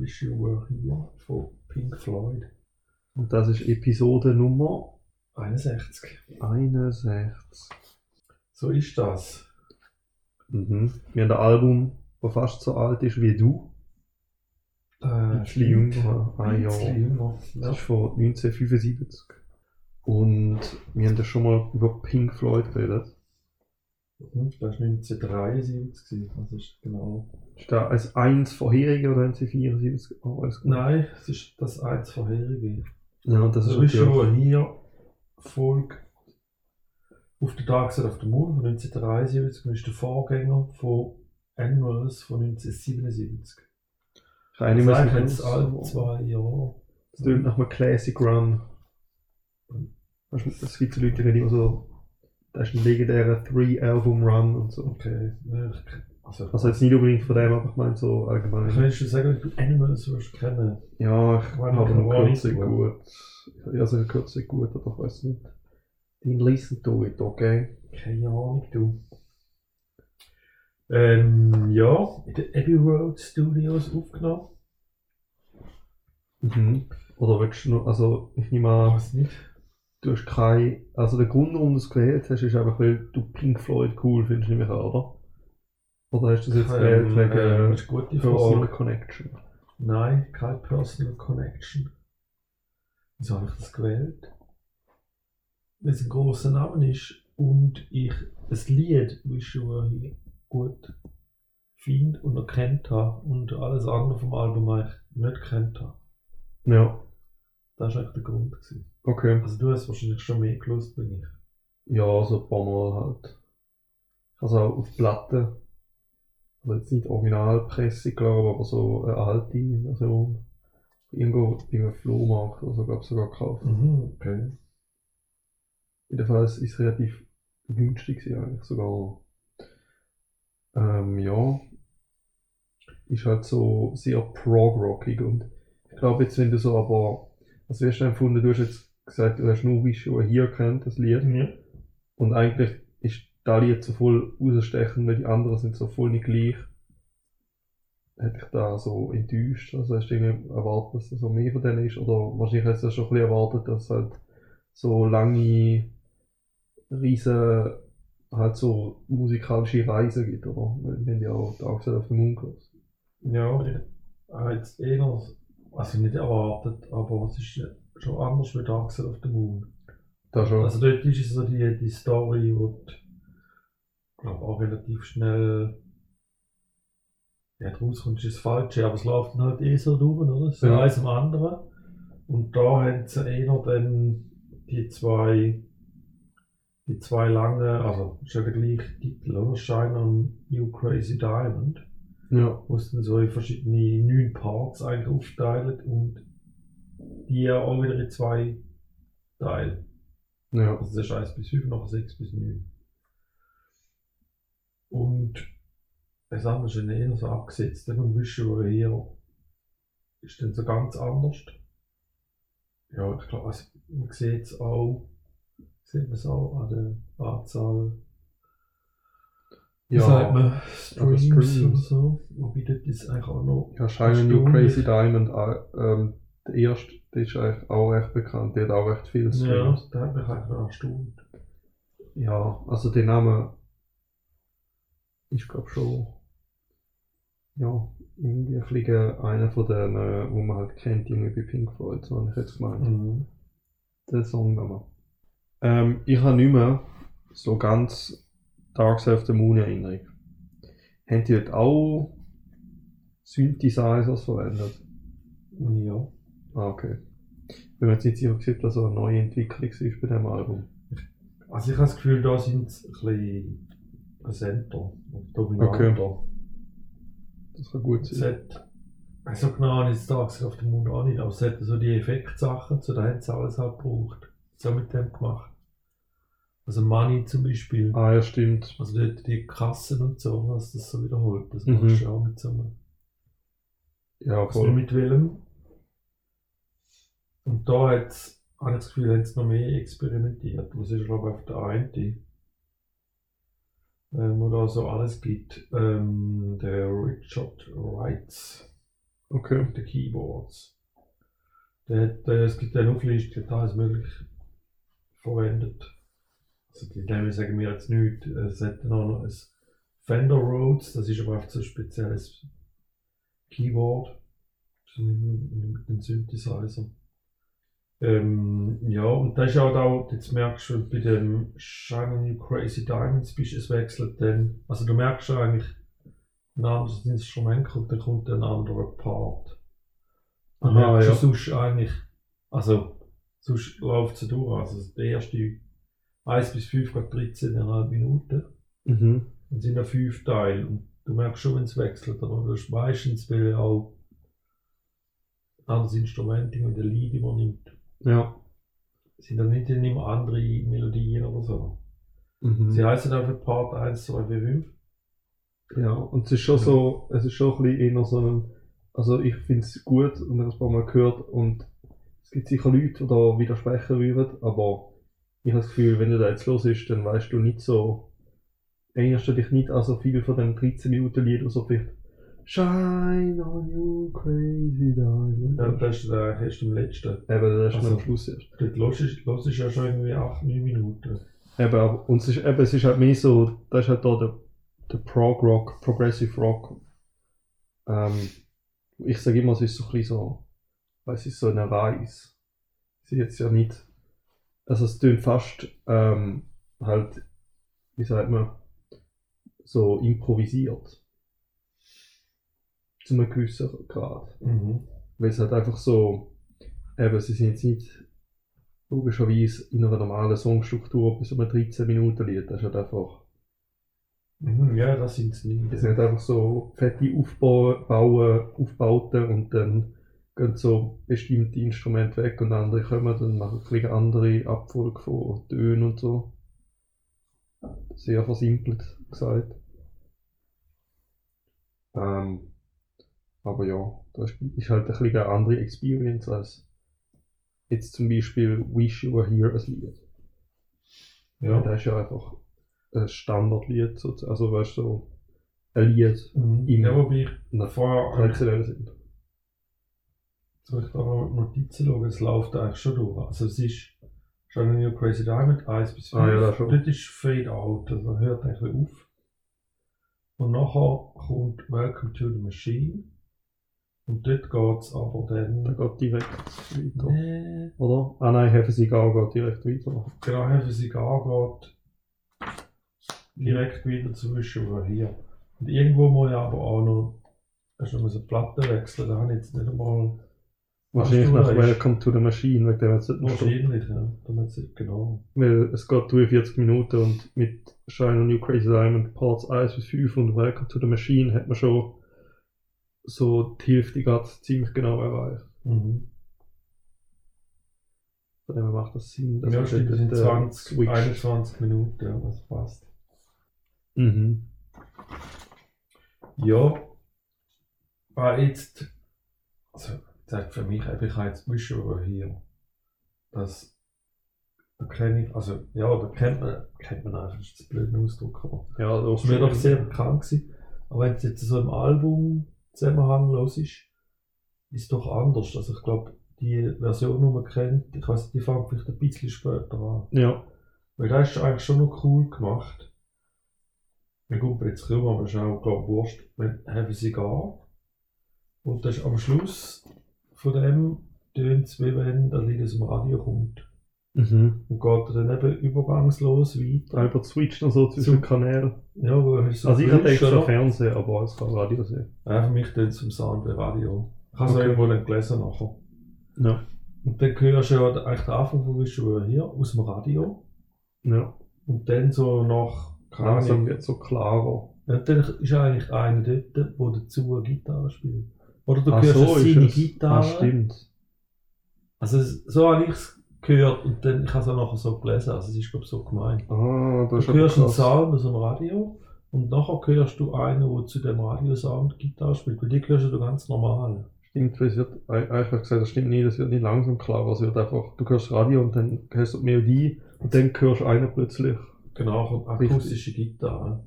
Wish You Were Here von Pink Floyd. Und das ist Episode Nummer 61. 61. So ist das. Mhm. Wir haben ein Album, das fast so alt ist wie du. Äh, Ein bisschen jünger. Ein Ein Jahr. jünger. Das Ja. ist von 1975. Und wir haben ja schon mal über Pink Floyd geredet. Mhm, Das war 1973. gewesen. Das ist genau. Ist da als eins vorherige oder haben sie 74? Oh, alles gut. Nein, es ist das eins vorherige. Ja, und das ist Das ist schon hier Folge auf der Dark Side of the Moon von 1973 und ist der Vorgänger von Animals von 1977. Eine Das ist jetzt alle zwei Jahre. Das klingt nach einem Classic Run. Es gibt so Leute, die immer so, das ist ein legendärer Three-Album-Run und so. Okay. ja, ich- Also, Also jetzt nicht unbedingt von dem, aber ich meine so allgemein. Kannst du sagen, dass du Animals wirst kennen? Ja, ich Meine habe noch kürzlich gut. also kürzlich gut, aber ich weiß nicht. Den listen to it, okay? Keine Ahnung, du. Ähm, ja, in den Abbey Road Studios aufgenommen. Mhm. Oder willst du noch, also ich nehme an, Weiß nicht. du hast kein, also der Grund, warum du es gewählt hast, ist einfach, weil du Pink Floyd cool findest, nehme ich an, oder? Oder hast du das jetzt gewählt Ähm, wegen das ist eine gute Personal. Connection? Nein, keine Personal Connection. Wieso habe ich das gewählt? Weil es ein grosser Name ist und ich das Lied Wish You Were Here gut finde und erkannt habe und alles andere vom Album eigentlich nicht gekannt habe. Ja, Das war eigentlich der Grund. Gewesen. okay. Also du hast wahrscheinlich schon mehr gelöst bin ich. Ja, so ein paar Mal halt. Also auch auf Platte. Also jetzt nicht Originalpresse, glaube ich, aber so eine alte Version. Irgendwo bei einem Flohmarkt oder so, glaube ich, sogar gekauft. Mhm, okay. Jedenfalls ist es relativ günstig eigentlich sogar. Ähm, ja. Ist halt so sehr prog-rockig und ich glaube jetzt, wenn du so aber, also wie hast du empfunden, du hast jetzt gesagt, du hast nur Wish You Were Here kennt, das Lied. Ja. Und eigentlich das Lied so voll rausstechen, weil die anderen sind so voll nicht gleich. Hätte ich da so enttäuscht. Also hast du irgendwie erwartet, dass da so mehr von denen ist? Oder wahrscheinlich hast du schon ein bisschen erwartet, dass es halt so lange, riesen, halt so musikalische Reisen gibt, oder? Weil wir haben ja auch Side of the Moon gehört. Ja, ich habe jetzt eher, also nicht erwartet, aber es ist schon anders wie the Moon. Da schon. Also dort ist es so die, die Story, wo du, glaub, auch relativ schnell ja, draus kommst, ist das Falsche, aber es läuft dann halt eh so durch, oder? So Ja. eins am anderen. Und da haben sie eher dann die zwei, die zwei langen, also ist ja der gleiche Titel, oder? Shine on You Crazy Diamond ja. wo es dann so in verschiedene neun Parts eigentlich aufteilt und die ja auch wieder in zwei Teile. Ja. Also das ist 1 bis 5, nachher 6 bis 9. Und das andere ist dann eher so abgesetzt. You Were Here ist dann so ganz anders. Ja, ich glaube, also, man sieht es auch, sieht man es auch an der Anzahl wie sagt man, Streams, Streams. oder so. Wobei das ist eigentlich auch noch Ja, Shine erstaunlich. Crazy Diamond, äh, ähm, der erste, der ist eigentlich auch recht bekannt, der hat auch recht viele Ja, Streams. da hat mich eigentlich noch erstaunt. Ja, also der Name ist glaube schon ja, irgendwie ein bisschen einer von denen, wo man halt kennt, irgendwie bei Pink Floyd, so habe ich jetzt gemeint. Mhm. Der Songname. Ähm, ich habe nicht mehr so ganz Dark Side of the Moon Erinnerung. Haben die dort auch Synthesizers verwendet? Ja. Ah, okay. Ich bin mir jetzt nicht sicher, ob das eine neue Entwicklung ist bei diesem Album. Also ich habe das Gefühl, da sind sie ein bisschen präsenter und dominanter. Das kann gut Es hat, also genau habe ich Side of the Moon auch nicht, aber es hat so die Effektsachen, da haben sie alles halt gebraucht. So mit dem gemacht. Also Money zum Beispiel. Ah, ja, stimmt. Also dort die Kassen und so, dass das so wiederholt. Das Mhm. machst du auch mit so einem Ja, Also voll. mit Willem. Und da hat's, habe ich das Gefühl, haben sie noch mehr experimentiert. Was ist, glaube ich, auf der einen, ähm, wo da so alles gibt. Ähm, der Richard Wrights Okay. mit den Keyboards. Der, hat, äh, es gibt eine Auflistung, die alles möglich verwendet. Also die Namen sagen mir jetzt nichts. Es hat auch noch ein Fender Rhodes, das ist aber einfach so ein spezielles Keyboard. Mit dem Synthesizer. Ähm, ja, und das ist auch da, jetzt merkst du, bei dem Shiny New Crazy Diamonds bist es wechselt dann, also du merkst schon eigentlich, ein anderes Instrument kommt, dann kommt ein anderer Part. Dann Aha, merkst du ja. sonst eigentlich, also sonst läuft es durch, also der erste 1 bis 5 geht 13,5 Minuten Mhm. und sind ja fünf Teile und du merkst schon, wenn es wechselt, aber du hast meistens, weil auch ein anderes Instrument in der Lied übernimmt, Ja. sind dann nicht immer andere Melodien oder so. Mhm. Sie heißen einfach Part 1, 2, 4, 5. Ja, und es ist schon so, es ist schon ein bisschen eher so ein, also ich finde es gut und ich habe es ein paar Mal gehört und es gibt sicher Leute, die da widersprechen würden, aber ich habe das Gefühl, wenn du da jetzt los ist, dann weißt du nicht so, erinnerst du dich nicht an so viel von dem 13 Minuten Lied, oder so vielleicht Shine on you crazy diamond. Ja, das ist der erst im letzten. Eben, das ist Also- am Schluss erst. Dort los ist, los ist ja schon irgendwie 8, 9 Minuten. Eben, aber, und es ist, eben, es ist halt mehr so, das ist halt da der, der Prog Rock, Progressive Rock. Ähm, ich sage immer, es ist so ein bisschen so, weil es ist so eine Reise. Es ist jetzt ja nicht, also es tönt fast, ähm, halt, wie sagt man, so improvisiert. Zu einem gewissen Grad. Mhm. Weil es halt einfach so, eben, sie sind jetzt nicht logischerweise in einer normalen Songstruktur bis um ein 13 Minuten Lied. Das ist halt einfach, Mhm. Ja, das sind es nicht. das sind halt einfach so fette Aufbau, Bauen, Aufbauten und dann gehen so bestimmte Instrumente weg und andere kommen und machen ein bisschen andere Abfolge von Tönen und so. Sehr versimpelt gesagt. Ähm, aber ja, das ist halt ein bisschen eine andere Experience als jetzt zum Beispiel Wish You Were Here als Lied. Ja. Das ist ja einfach ein Standardlied, sozusagen. also weißt du, so ein Lied Mhm. Im- Ja, wobei ich nach vorher traditionellen Sinn. soll ich da noch Notizen schauen, es läuft eigentlich schon durch. Also es ist schon ein New Crazy Diamond 1 bis 5. Ah, ja, das schon. Dort ist Fade Out, also hört eigentlich auf. Und nachher kommt Welcome to the Machine. Und dort geht es aber dann. geht direkt weiter. Nee. Oder? Ah nein, Cigar geht direkt weiter. Genau, Cigar geht direkt wieder zwischen hier. Und irgendwo muss ich aber auch noch. Hast du noch eine Platte wechseln? Da habe ich jetzt nicht einmal. Wahrscheinlich nach. Welcome to the Machine, wegen dem jetzt nicht Wahrscheinlich, ja. Damit es genau. Weil es geht 43 Minuten und mit Shine on New Crazy Diamond Parts 1 bis 5 und Welcome to the Machine hat man schon so die Hälfte gerade ziemlich genau erreicht. Mhm. Von dem macht das Sinn. dass ja, stimmt, das sind äh, 20, switcht. 21 Minuten, ja, das passt. Mhm. Ja, war jetzt, also, das für mich, ich habe jetzt Mischung hier, das, da kenne ich, also, ja, da kennt man, kennt man einfach, das ist ein blöder Ausdruck, aber Ja, das ist mir doch sehr bekannt gewesen. Aber wenn es jetzt so im Album Zusammenhang los ist, ist doch anders. Also ich glaube, die Version, die man kennt, ich weiß, die fängt vielleicht ein bisschen später an. Ja. Weil das ist eigentlich schon noch cool gemacht. Wir kommen jetzt es ist auch, glaube ich. Wir haben sie gar. Und das ist am Schluss von dem tönt es, wie wenn das Lied aus dem Radio kommt. Mhm. Und geht dann eben übergangslos weiter. Einfach switcht noch so zwischen So. Kanälen. Ja, wo hast du Also ich hatte oder? Fernsehen, aber es kann Radio sein. Ja, für mich es zum Sound Radio. Ich habe es Okay. irgendwo dann gelesen nachher. Ja. Und dann hörst du ja eigentlich den Anfang von Visual hier aus dem Radio. Ja. Und dann so nach, Langsam wird so klarer. Ja, dann ist eigentlich einer dort, der dazu eine Gitarre spielt. Oder du Ach hörst so, seine es. Gitarre. Ah, stimmt. Also es- so habe ich es gehört und dann, ich habe es auch nachher so gelesen, also es ist glaube ich so gemeint. Ah, das Du hörst einen. Sound aus dem Radio und nachher hörst du einen, der zu dem Radiosound Gitarre spielt. Weil die hörst du ganz normal. Stimmt, weil es wird, ich gesagt, das stimmt nicht, es wird nicht langsam klarer, es wird einfach, du hörst Radio und dann hörst du die Melodie und dann hörst du einen plötzlich. Genau, kommt akustische Gitarre.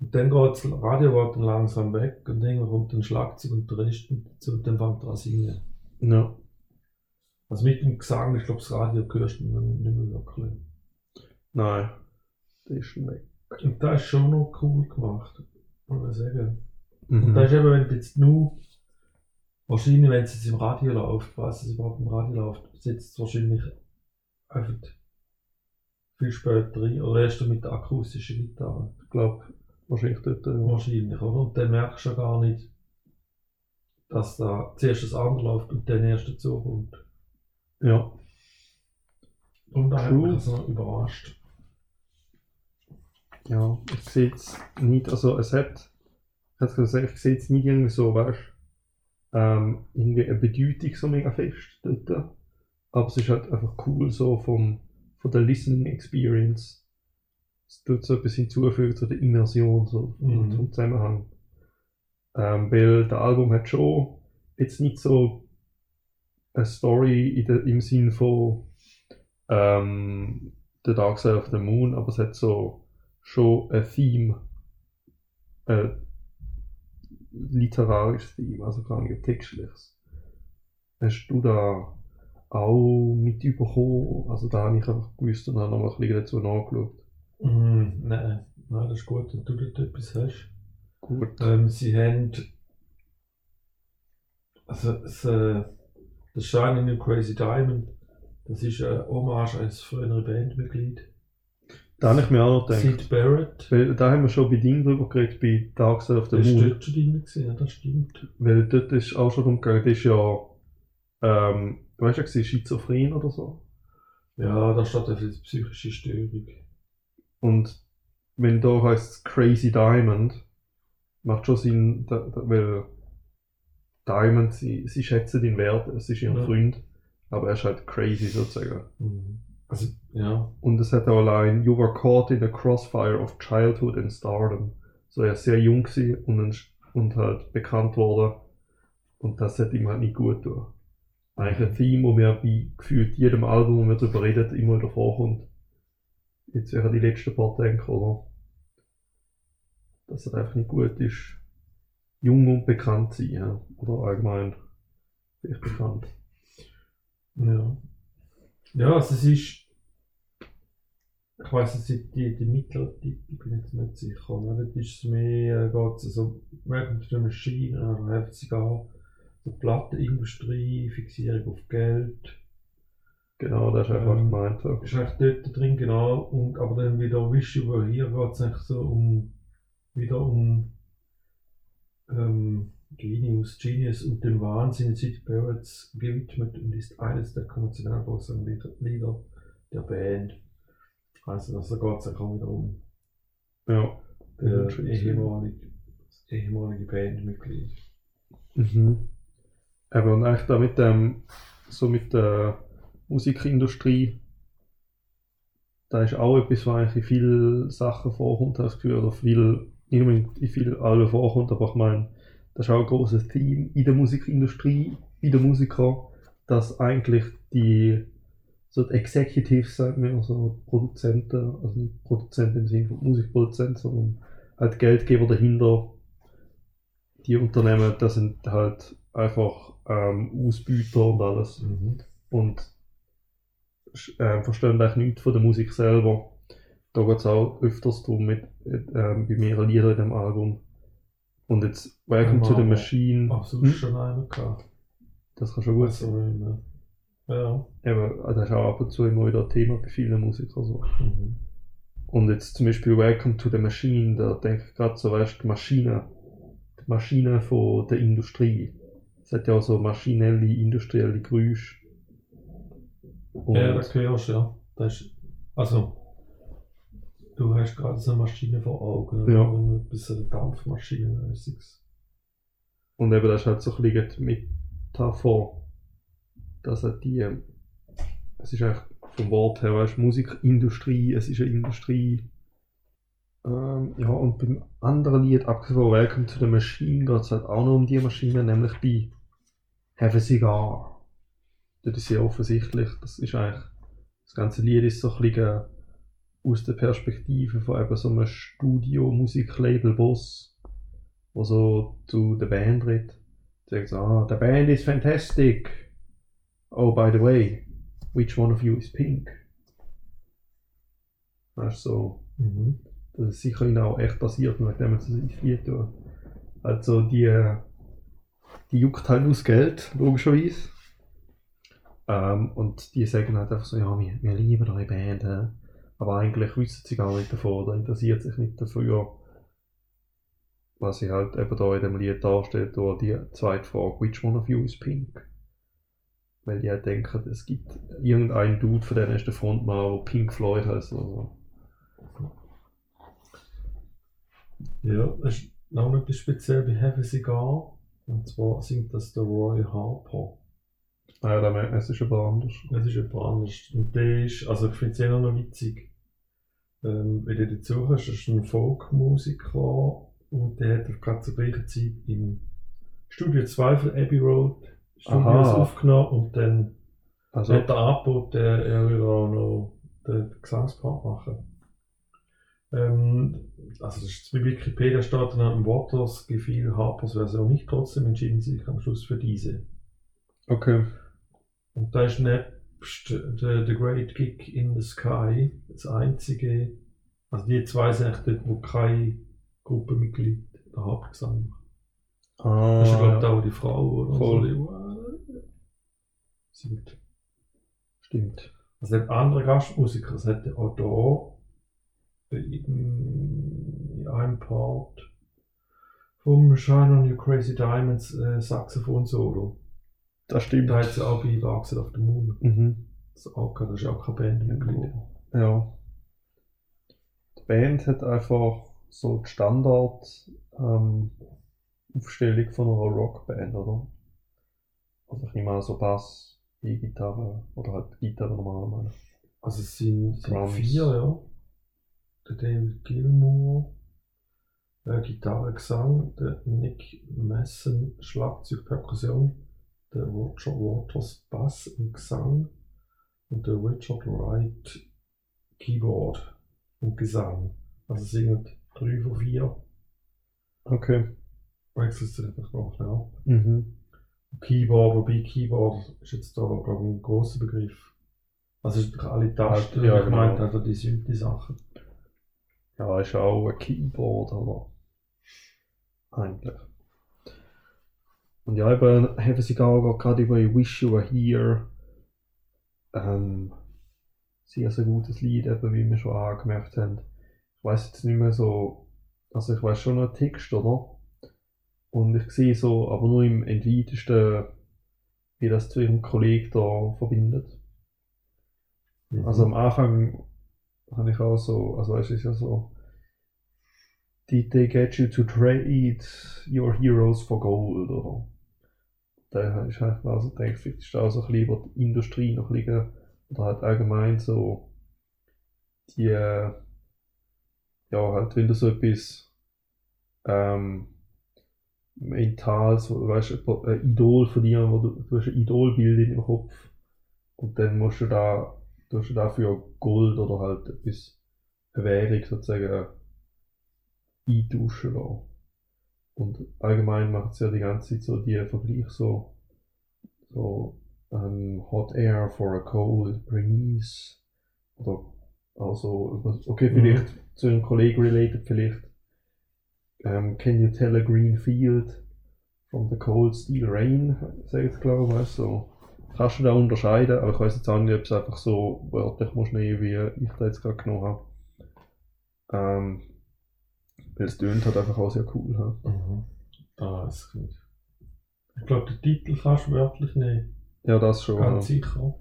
Und dann geht das Radio dann langsam weg und irgendwann kommt ein Schlagzeug und der Rest und dann fängt er an singen. Ja. Also mit dem Gesang, ich glaube, das Radio hörst du nicht mehr wirklich. Nein. Der ist schon weg. Und das ist schon noch cool gemacht, muss ich sagen. Mhm. Und das ist eben, wenn du jetzt nur, wahrscheinlich, wenn es jetzt im Radio läuft, was es überhaupt im Radio läuft, setzt es wahrscheinlich einfach viel später rein, oder erst mit der akustischen Gitarre. Ich glaube, wahrscheinlich dort. Ja. Wahrscheinlich, oder? Und dann merkst du ja gar nicht, dass da zuerst das andere läuft und dann erst dazu kommt. Ja. Und da hat Cool. mich das noch überrascht. Ja, ich sehe es nicht, also es hat, ich gesagt, ich sehe es nicht irgendwie so, weißt ähm, irgendwie eine Bedeutung so mega fest dort. Aber es ist halt einfach cool so vom, von der Listening Experience. Es tut so etwas hinzufügen zu der Immersion, so Mhm. zum Zusammenhang. Ähm, weil das Album hat schon jetzt nicht so eine Story in der, im Sinn von ähm, The Dark Side of the Moon, aber es hat so schon ein Theme, ein literarisches Theme, also gar nicht textliches. Hast du da auch mit überkommen? Also da habe ich einfach gewusst und habe noch mal ein bisschen dazu nachgeschaut. Mhm, nein, nein, das ist gut, wenn du dort etwas hast. Gut. Ähm, sie haben. Also, das, äh, das Shining New Crazy Diamond, das ist eine Hommage an das frühere Bandmitglied. Da habe ich mir auch noch gedacht. Sid Barrett. Weil da haben wir schon bei Ding drüber geredet, bei Dark of the Der ist Moon. dort schon drin gewesen, ja, das stimmt. Weil dort ist auch schon darum gegangen, das ist ja, ähm, weißt du, gewesen, schizophren oder so. Ja, da steht einfach psychische Störung. Und wenn da heißt Crazy Diamond, macht schon Sinn, da, da, weil Diamond, sie, sie schätzen den Wert, es ist ihr Ja. Freund, aber er ist halt crazy sozusagen. Mhm. Also, ja. Und es hat auch allein, you were caught in the crossfire of childhood and stardom. So er ist sehr jung gewesen und, und halt bekannt worden. Und das hat ihm halt nicht gut tun. Eigentlich ein Theme, wo mir bei gefühlt jedem Album, wo wir darüber reden, immer wieder vorkommt. Jetzt wären die letzten paar denken, oder? Dass es einfach nicht gut ist, jung und bekannt sein, ja. oder allgemein vielleicht bekannt. Ja. Ja, also es ist. Ich weiß es sind die, die mittleren Titel, ich bin jetzt nicht sicher. Aber dort ist es mehr, äh, geht es so, Welcome to the Machine, oder helfen sie gar so Plattenindustrie, Fixierung auf Geld. Genau, das ist einfach Ähm, gemeint. ja. Ist eigentlich dort drin, genau. Und, aber dann wieder Wish You Were Here geht es eigentlich so um, wieder um ähm, Genius, Genius und dem Wahnsinn Sid Barretts gewidmet und ist eines der kommerziellen Lieder der Band. Also, also da geht es auch wieder um Ja. der ehemalige, ehemalige Bandmitglied. Mhm. Aber und eigentlich da mit dem, so mit der Musikindustrie, da ist auch etwas, was eigentlich in vielen Sachen vorkommt, das Gefühl, oder viel, nicht unbedingt in vielen Alben vorkommt, aber ich meine, das ist auch ein großes Theme in der Musikindustrie, bei den Musikern, dass eigentlich die, so die Executives, sagen wir, also Produzenten, also nicht Produzenten im Sinne von Musikproduzenten, sondern halt Geldgeber dahinter, die Unternehmen, das sind halt einfach ähm, Ausbüter und alles Mhm. und äh, verstehen eigentlich nichts von der Musik selber. Da geht es auch öfters darum, mit, äh, bei mehreren Liedern in dem Album. Und jetzt Welcome to the Machine, Absolut Hm? schon einer gehabt. das kann schon gut sein. Also, äh, ja. Eben, also das ist auch ab und zu immer wieder ein Thema bei vielen Musikern. So. Mhm. Und jetzt zum Beispiel Welcome to the Machine, da denke ich gerade so, weißt du, die Maschine, die Maschine von der Industrie. Es hat ja auch so maschinelle, industrielle Geräusche. Und Ja, das hörst du, ja. Das ist, also, du hast gerade so eine Maschine vor Augen. Ja. Ein bisschen eine Dampfmaschine mäßiges. Und eben das ist halt so ein bisschen die Metapher, dass halt die, ähm, es ist eigentlich vom Wort her, weißt, du, Musikindustrie, es ist eine Industrie. Ähm, ja, und beim anderen Lied, abgesehen von Welcome to the Machine, geht es halt auch noch um die Maschine, nämlich bei Have a Cigar. Das ist sehr offensichtlich, das ist eigentlich, das ganze Lied ist so ein bisschen aus der Perspektive von eben so einem Studio-Musiklabel-Boss, der so zu der Band redet. Sagt so, ah, the band is fantastic. Oh, by the way, which one of you is pink? Weißt du, so, Mhm. das ist sicher ihnen auch echt passiert, nachdem sie ins Lied tun. Also die, die juckt halt das Geld, logischerweise. Ähm, und die sagen halt einfach so, ja, wir, wir lieben eure Band, hä? Aber eigentlich wissen sie gar nicht davon oder interessiert sich nicht dafür, was sie halt eben da in dem Lied darstellt, durch die zweite Frage, which one of you is pink? Weil die halt denken, es gibt irgendeinen Dude, von denen ist der Frontmann, der Pink Floyd heißt oder so. Ja, das ist noch etwas speziell bei Heavy Cigar. Und zwar singt das der Roy Harper. Ja, da merkt man, es ist aber anders. Das ist jemand anders. Und der ist, also ich finde es eher noch witzig. Ähm, wenn du dazu hast, das ist ein Folkmusiker und der hat gerade zur gleichen Zeit im Studio 2 von Abbey Road Studios Aha. aufgenommen und dann Also, hat er angeboten, er würde auch noch den Gesangspart machen. Ähm, also das ist bei Wikipedia steht dann Waters gefiel Harpers Version nicht, trotzdem entschieden sie sich am Schluss für diese. okay. Und da ist nebst The, the Great Gig in the Sky das einzige, also die zwei sind echt dort, wo kein Gruppenmitglied der Hauptgesang macht. Ah, Das ist, glaube ich, ja. auch die Frau, oder? Voll. So, die, singt. Stimmt. Also der andere Gastmusiker, das hat auch da in, in einem Part vom Shine on Your Crazy Diamonds äh, Saxophon-Solo. Das stimmt. Da hat sie auch bei Wachsen auf the Moon. Mhm. Das ist auch, das ist auch keine Bandmitglied. Ja. Die Band hat einfach so die Standard ähm, Aufstellung von einer Rockband, oder? Also ich nehme an, so Bass, E-Gitarre oder halt Gitarre normalerweise. Also es sind, sind vier, ja. Der David Gilmour, äh, Gitarre, Gesang, der Nick Messen, Schlagzeug, Perkussion, der Roger Waters, Bass und Gesang und der Richard Wright, Keyboard und Gesang. Also es sind drei von vier. Okay. Wechselt sich einfach noch ab. Mhm. Keyboard, wobei Keyboard ist jetzt da, glaube ich, ein großer Begriff. Also es ist alle Tasten, Ja, ich genau. meinte also die Synthi-Sachen. Ja, ist auch ein Keyboard, aber eigentlich. Und ja, eben haben sie auch gerade über I Wish You Were Here ähm, sehr, sehr gutes Lied, eben wie wir schon angemerkt haben. Ich weiß jetzt nicht mehr so, also ich weiß schon noch den Text, oder? Und ich sehe so, aber nur im entweitesten, wie das zu ihrem Kollegen da verbindet. Also am Anfang habe ich auch so, also es ist ja so, Did they get you to trade your heroes for gold, oder? Da ist halt also gedacht, vielleicht ist auch so ein bisschen über die Industrie noch liegen, oder halt allgemein so, die, äh, ja halt, wenn du so etwas, ähm, mental, so, weißt ein Idol von dir, wo du, du hast ein Idolbild in deinem Kopf, und dann musst du da du hast dafür Gold oder halt etwas, eine Währung sozusagen eintauschen lassen. Und allgemein macht es ja die ganze Zeit so die Vergleich so, so ähm, Hot Air for a Cold Breeze oder also, okay, vielleicht zu einem Kollegen related, vielleicht ähm, Can you tell a green field from the cold steel rain, sagt es glaube ich, weißt so. Kannst du da unterscheiden, aber ich weiß jetzt auch nicht, ob es einfach so wörtlich muss nehmen, wie ich da jetzt gerade genommen habe. Ähm, weil es tönt halt einfach auch sehr cool. Ja, Mhm. Ah, das kann ich. Ich glaube, den Titel kannst du wörtlich nehmen. ja das schon. Ganz Ja. sicher.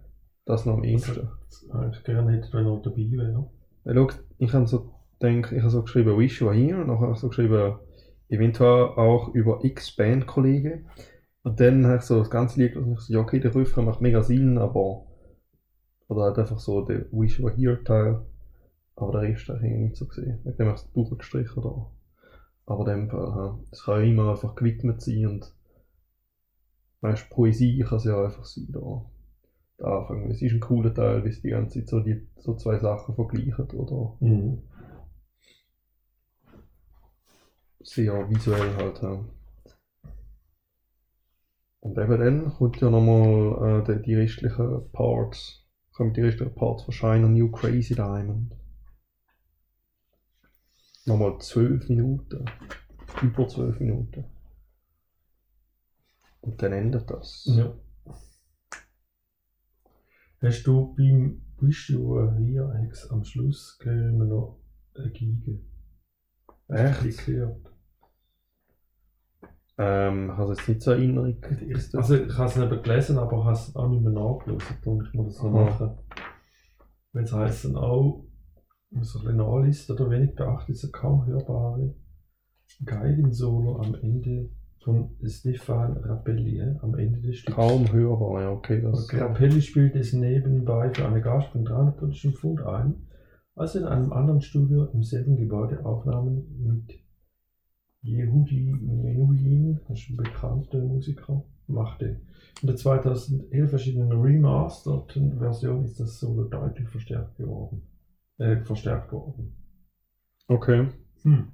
Das noch am ehesten. Eigentlich gerne hätte, wenn er dabei wäre. Ja, schau, ich habe so ich habe so geschrieben, Wish You Were Here, und dann habe ich so geschrieben, eventuell auch über X-Band-Kollegen. Und dann habe ich so das ganze Lied und ich so, ja okay, der Refrain macht mega Sinn, aber oder halt einfach so der Wish You Were Here Teil. Aber der Rest habe ich nicht so gesehen. Ich habe es durchgestrichen da. Aber in dem Fall, ja. es kann ja immer einfach gewidmet sein und weißt, Poesie kann es ja einfach sein da. der Anfang. Es ist ein cooler Teil, wie es die ganze Zeit so, die, so zwei Sachen vergleicht, oder Mhm. sehr visuell halt. Ja. Und eben dann kommt ja nochmal äh, die, die restlichen Parts, kommen die restlichen Parts von Shine New Crazy Diamond. Nochmal zwölf Minuten. Über zwölf Minuten. Und dann endet das. Ja. Hast du beim Wischu hier am Schluss gehen wir noch eine Gige? Echt? gehört. Ähm, ich habe es jetzt nicht so in Erinnerung. Also ich habe es nicht gelesen, aber ich habe es auch nicht mehr nachgelesen. Darum ich muss das noch machen. Weil es heisst dann auch, wenn man so ein bisschen nachliest, oder wenig beachtet, ist ein kaum hörbare Geigen-Solo am Ende von Stefan Rappelli, am Ende des Stücks. Kaum hörbar, ja, okay. Das, Rappelli spielt es nebenbei für eine Gast von 300 britischen Pfund ein, als er in einem anderen Studio im selben Gebäude Aufnahmen mit Yehudi Menuhin, ein bekannter Musiker, machte. In der 2011 erschienenen remasterten Version ist das Solo deutlich verstärkt geworden. Äh, verstärkt worden. Okay. Hm.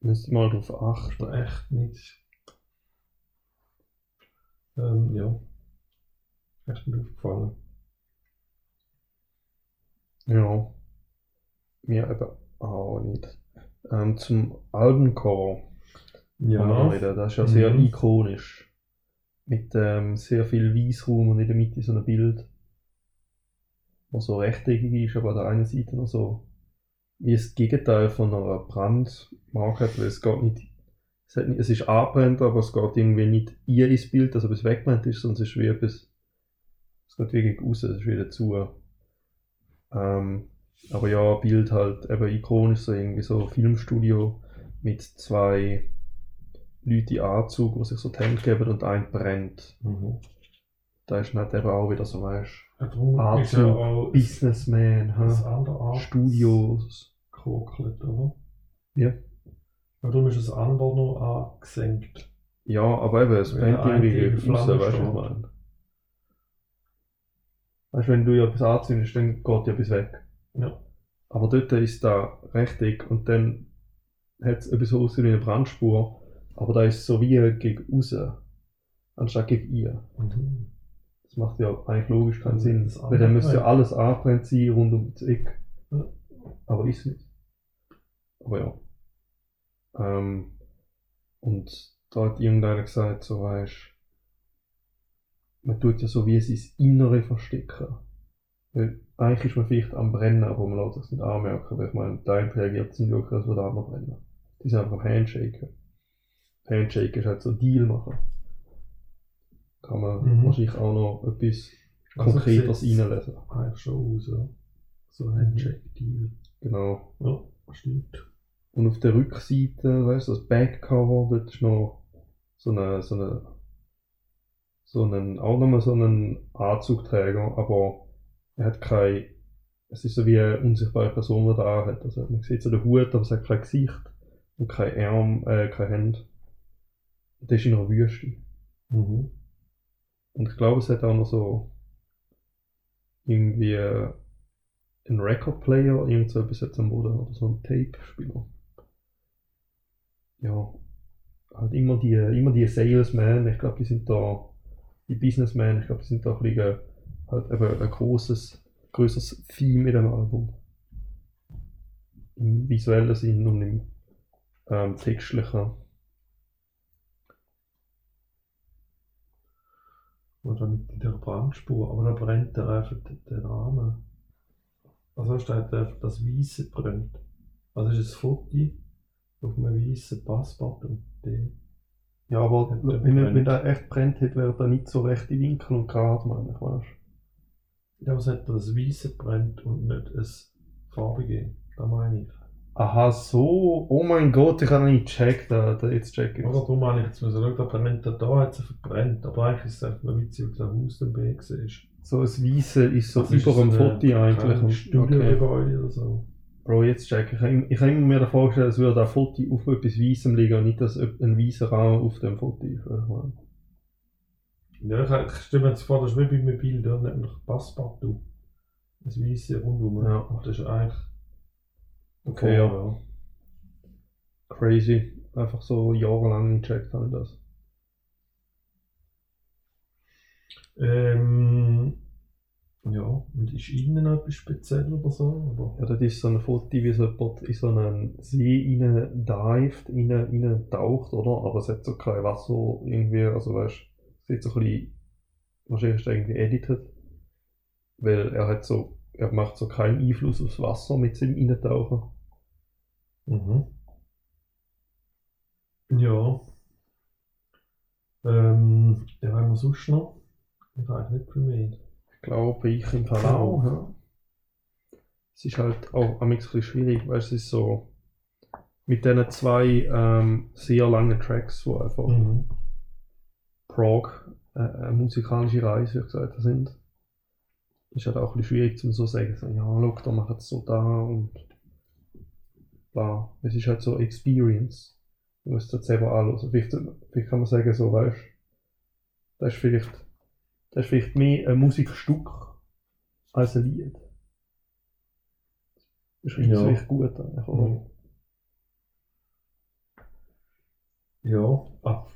Müsste mal drauf achten. echt nicht. Ähm, ja. Echt nicht aufgefallen. Ja. Mir eben auch nicht. Ähm, zum Albencover. Ja, reden. Das ist ja sehr Mhm. ikonisch. Mit ähm, sehr viel Weißraum und in der Mitte so ein Bild, das so rechteckig ist, aber an der einen Seite noch so wie das Gegenteil von einer Brandmarke weil es geht nicht, es, hat nicht, es ist angebrannt, aber es geht irgendwie nicht ihr ins Bild, dass etwas weggebrannt ist, sondern es ist wie etwas, es geht gegen raus, es ist wieder zu. Ähm, aber ja, Bild halt eben ikonisch, so irgendwie so Filmstudio mit zwei Leuten in Anzug, die sich so die Hände geben und ein brennt. Mhm. Da ist nicht eben auch wieder so, weißt Auch Businessman, ha? Studios. gekokelt, oder? Ja. Ja, darum ist das andere noch angesenkt. Ja, aber eben, es brennt irgendwie raus, weißt du, was? Weißt du, wenn du ja etwas anzündest, dann geht ja etwas weg. Ja. Aber dort ist da richtig und dann hat es etwas aussehen wie eine Brandspur, aber da ist so wie gegen raus, anstatt gegen ihr. Mhm. Das macht ja eigentlich logisch keinen Sinn. das Weil dann müsste ja alles anbrennt sein rund um das Eck. Aber ist nicht. Aber ja. Ähm, und da hat irgendeiner gesagt, so weißt man tut ja so wie sein Innere verstecken. Weil eigentlich ist man vielleicht am Brennen, aber man lässt es nicht anmerken, weil ich meine, der reagiert nicht wirklich, als würde der andere brennen. Die sind einfach am Handshaken. Handshake ist halt so Deal machen. Kann man Mhm. wahrscheinlich auch noch etwas Also Konkretes sieht's reinlesen. Eigentlich schon aus, ja. So ein Handshake-Deal. Genau. Ja, stimmt. Und auf der Rückseite, weißt du, das Backcover, dort ist noch so eine, so eine, so einen, auch nochmal so einen Anzugträger, aber er hat kein, es ist so wie eine unsichtbare Person, die da hat. Also man sieht so den Hut, aber es hat kein Gesicht und kein Arm, äh, keine Hände. Das ist in einer Wüste. Mhm. Und ich glaube, es hat auch noch so irgendwie einen Record Player, irgend so etwas jetzt am Boden oder so ein Tape-Spieler. Ja, halt immer die, immer die Salesmen, ich glaube, die sind da, die Businessmen, ich glaube, die sind da ein bisschen, halt eben ein großes, größeres Theme in dem Album. Im visuellen Sinn und im ähm, textlichen. Oder mit der Brandspur, aber da brennt der einfach der- Rahmen. Also da steht einfach, das Weiße brennt. Also ist ein Foto auf einem weißen der. Ja, aber Ja, wenn, brennt. wenn der echt brennt hätte, wäre der nicht so recht in Winkel und gerade, meine ich, weißt Ja, was hat das Weiße brennt und nicht das Farbige? Da meine ich. Aha, so. Oh mein Gott, ich habe nicht gecheckt. Da, da, jetzt check ich Oder darum meine ich jetzt müssen schauen, da brennt er da, hat er verbrennt. Aber eigentlich ist es einfach nur witzig, wie das Haus B ist. So ein Weisse ist so Das über dem eine- Foto eigentlich. kein Und- Okay. Studiogebäude oder so. Bro, jetzt check ich. Ich habe ich habe mir davor gestellt, es würde ein Foto auf etwas Weissem liegen und nicht, dass ein weißer Rahmen auf dem Foto ist. Ja, ich, stelle mir jetzt vor, das ist wie bei einem Bild, da nennt man Passepartout. Das weiße rundum. Ja. Das ist eigentlich. Okay, ja. Crazy. Einfach so jahrelang gecheckt habe ich das. Ähm, ja, und ist innen etwas speziell oder so? Oder? Ja, das ist so ein Foto, wie so jemand in so einen See rein dived, rein, rein taucht, oder? Aber es hat so kein Wasser irgendwie, also weißt es sieht so ein bisschen, wahrscheinlich ist er irgendwie edited, weil er hat so, er macht so keinen Einfluss aufs Wasser mit seinem Eintauchen. Mhm. Ja. Ähm, ja, haben wir sonst noch? Ich weiß nicht viel mehr. Ich glaube, ich im Fall auch, ja. Es ist halt auch am ein bisschen schwierig, weil es ist so, mit diesen zwei ähm, sehr langen Tracks, die einfach Mhm. Prog äh, eine musikalische Reise, wie gesagt, sind. Ist halt auch ein bisschen schwierig zum so sagen, so, ja, schau, da machen es so da und bla. Es ist halt so Experience. Du musst das selber anhören. Vielleicht, vielleicht kann man sagen, so, weißt das ist vielleicht, das ist vielleicht mehr ein Musikstück als ein Lied. Das ist Ja. vielleicht gut. Eigentlich, oder? Ja, ah,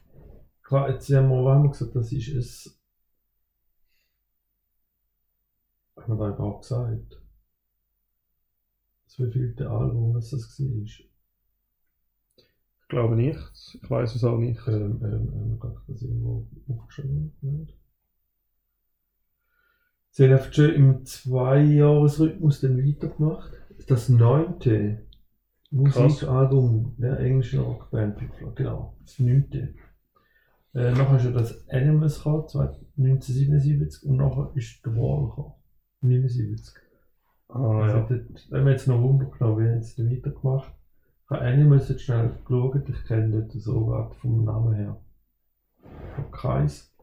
klar, jetzt haben wir, wir gesagt, das ist es. Haben wir da überhaupt gesagt? Das wievielte Album es das war? Ich glaube nicht. Ich weiß es auch nicht. Ähm, ähm, ähm, kann ich das irgendwo aufgeschrieben? Nicht? Sie haben einfach schon im Zweijahresrhythmus dann weitergemacht. Das neunte Musikalbum der englischen Rockband genau, das neunte. Äh, nachher ist ja das Animals gekommen, 1977 und nachher ist The Wall gekommen, 79. Ah, Also ja. dort haben wir jetzt noch Wunder genommen, wie haben da weitergemacht. Ich habe Animals jetzt schnell geschaut, ich kenne dort so gerade vom Namen her. Vom Kreis.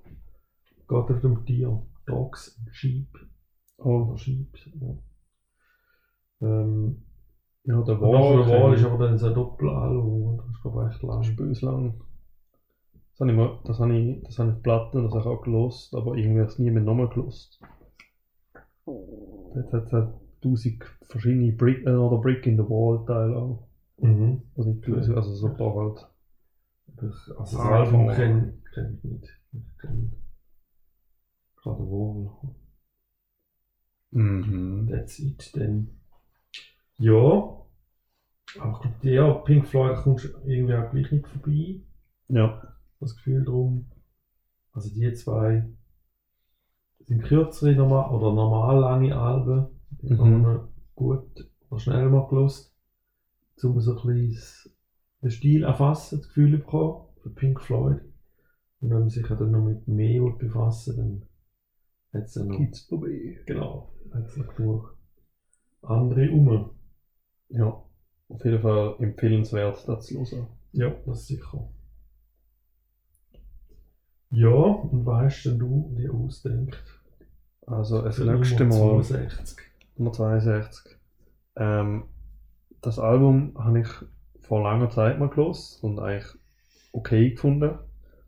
Geht auf dem Tier. Dogs and Sheep. Oh, Oder Sheep. Ja. Ähm, ja, der der Wall, Wall, Wall ist aber dann so ein Doppelalbum, das ist glaube ich echt lang. Spöslang. Das habe ich, mal, das habe ich, das habe ich Platten, das habe ich auch gelost, aber irgendwie habe ich es nie mehr nochmal gelost. Dort hat es halt tausend verschiedene Brick, äh, oder Brick in the Wall Teile auch. Mhm. Also tausend, also so ein paar halt. Das, also das Album kenne kenn ich nicht. Ich kenne gerade Wall. Mhm. That's it dann. Ja. Aber ich glaube, ja, Pink Floyd kommst du irgendwie auch gleich nicht vorbei. Ja. Das Gefühl drum. Also die zwei sind kürzere normal, oder normal lange Alben. Mhm. haben wir gut oder schnell mal gelost. Um so ein bisschen den Stil erfassen, das Gefühl bekommen für Pink Floyd. Und wenn man sich dann noch mit mehr will befassen dann hat es ja noch. Kids vorbei. Genau, hat es noch genug andere um. Ja. Auf jeden Fall empfehlenswert, das zu hören. Ja, das sicher. Ja, und was hast denn du dir ausgedacht? Also, das nächste Mal. 62. Nummer 62. Ähm, das Album habe ich vor langer Zeit mal gelost und eigentlich okay gefunden.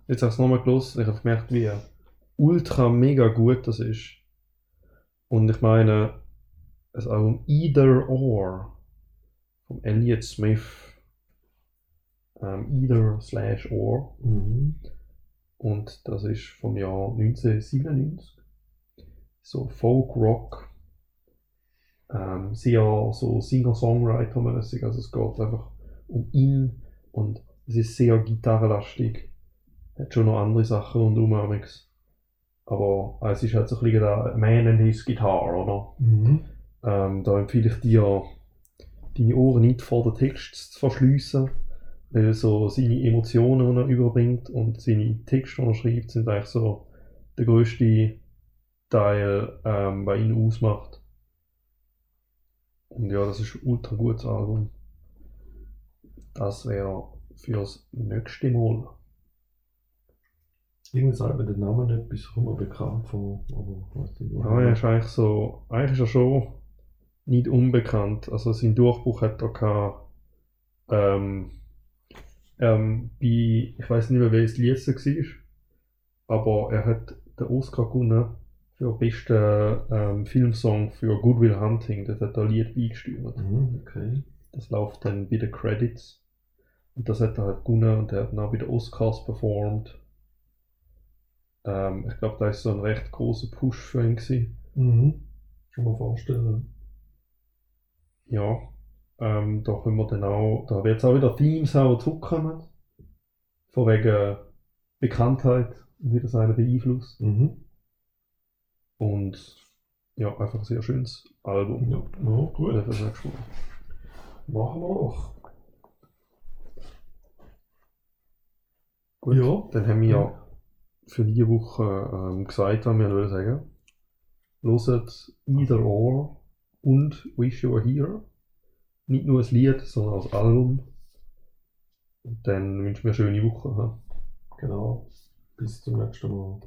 Jetzt habe ich es nochmal gelost und ich habe gemerkt, wie ultra mega gut das ist. Und ich meine, das Album Either Or von Elliott Smith. Ähm, Either slash Or. Mhm. Und das ist vom Jahr 1997. So Folk Rock. Ähm, sehr so Singer-Songwriter-mäßig. Also es geht einfach um ihn und es ist sehr gitarrenlastig. Hat schon noch andere Sachen rundum amigs. Aber es ist halt so ein bisschen der Man and his Guitar, oder? Mhm. Ähm, da empfehle ich dir, deine Ohren nicht vor den Text zu verschliessen, weil so seine Emotionen, die er überbringt und seine Texte, die er schreibt, sind eigentlich so der größte Teil, ähm, was ihn ausmacht. Und ja, das ist ein ultra gutes Album. Das wäre fürs nächste Mal. Irgendwie sagt mir der Name nicht, bis kommt mir bekannt vor. Aber was denn Ja, er ist eigentlich so, eigentlich ist er schon nicht unbekannt. Also sein Durchbruch hat er gehabt, ähm, ähm, bei, ich weiß nicht mehr welches Lied es war, aber er hat den Oscar gewonnen für den besten ähm, Filmsong für Good Will Hunting. Das hat er ein Lied beigesteuert. Mhm, okay. Das läuft dann bei den Credits. Und das hat er halt gewonnen und er hat dann auch bei den Oscars performt. Ähm, ich glaube, da ist so ein recht großer Push für ihn gewesen. Mhm. Kann man vorstellen. Ja, ähm, da können wir dann auch, da wird es auch wieder Themes die zurückkommen. Von wegen Bekanntheit und wieder seinen Beeinfluss. Mhm. Und ja, einfach ein sehr schönes Album. Ja, ja gut. Dafür sehr gespannt. Machen wir doch. Gut, Ja. dann haben wir ja für diese Woche ähm, gesagt, was wir wollen sagen. Hört Either Or und Wish You Were Here. Nicht nur ein Lied, sondern als Album. Und dann wünschen wir eine schöne Woche. Genau. Bis zum nächsten Mal.